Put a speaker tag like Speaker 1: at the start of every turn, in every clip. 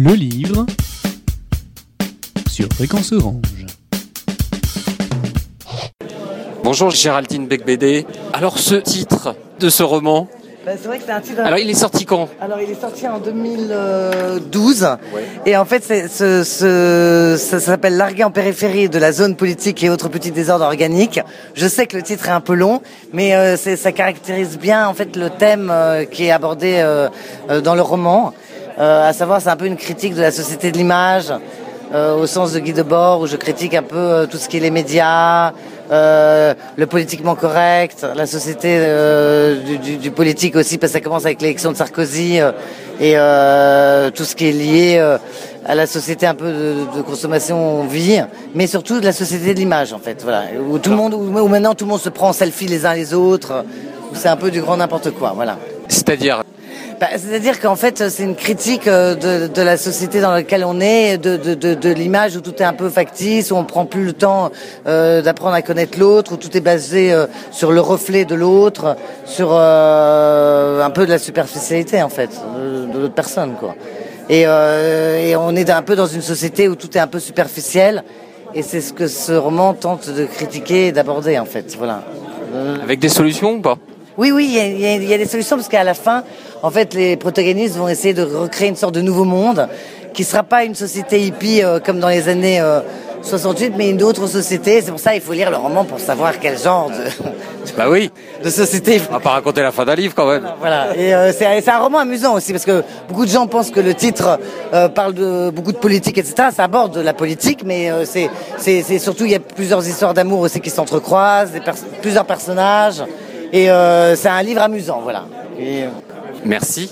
Speaker 1: Le livre sur Fréquence Orange.
Speaker 2: Bonjour Géraldine Becbédé. Alors ce titre de ce roman,
Speaker 3: Bah, c'est vrai que c'est un titre.
Speaker 2: alors il est sorti quand?
Speaker 3: Alors, il est sorti en 2012. Et en fait, c'est- ce, ce- ça s'appelle Largué en périphérie de la zone politique et autres petits désordres organiques. Je sais que le titre est un peu long, mais euh, c'est- ça caractérise bien en fait le thème euh, qui est abordé euh, euh, dans le roman. Euh, à savoir, c'est un peu une critique de la société de l'image. euh, au sens de Guy Debord, où je critique un peu euh, tout ce qui est les médias, euh, le politiquement correct, la société euh, du, du- politique aussi, parce que ça commence avec l'élection de Sarkozy euh, et tout ce qui est lié à la société un peu de, de consommation vie, mais surtout de la société de l'image en fait, voilà, où tout le monde, où maintenant tout le monde se prend en selfie les uns les autres, où c'est un peu du grand n'importe quoi, voilà.
Speaker 2: C'est-à-dire
Speaker 3: Bah, C'est-à-dire qu'en fait, c'est une critique euh, de, la société dans laquelle on est, de, l'image où tout est un peu factice, où on prend plus le temps euh, d'apprendre à connaître l'autre, où tout est basé euh, sur le reflet de l'autre, sur un peu de la superficialité en fait de, l'autre personne, quoi. Et, et on est un peu dans une société où tout est un peu superficiel, et c'est ce que ce roman tente de critiquer et d'aborder en fait, voilà.
Speaker 2: Avec des solutions ou pas?
Speaker 3: Oui, oui, il y a, il y a- il y a des solutions parce qu'à la fin, en fait, les protagonistes vont essayer de recréer une sorte de nouveau monde qui sera pas une société hippie euh, comme dans les années euh, 68, mais une autre société. C'est pour ça qu'il faut lire le roman pour savoir quel genre de,
Speaker 2: Bah oui,
Speaker 3: de société. il
Speaker 2: on va pas raconter la fin d'un livre quand même.
Speaker 3: Voilà. Et euh, c'est un roman amusant aussi parce que beaucoup de gens pensent que le titre euh, parle de beaucoup de politique, etc. Ça aborde la politique, mais euh, c'est surtout il y a plusieurs histoires d'amour aussi qui s'entrecroisent, pers- plusieurs personnages, et euh, c'est un livre amusant, voilà. Et, euh,
Speaker 2: Merci.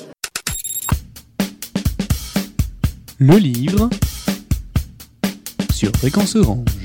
Speaker 1: Le livre sur Fréquence Orange.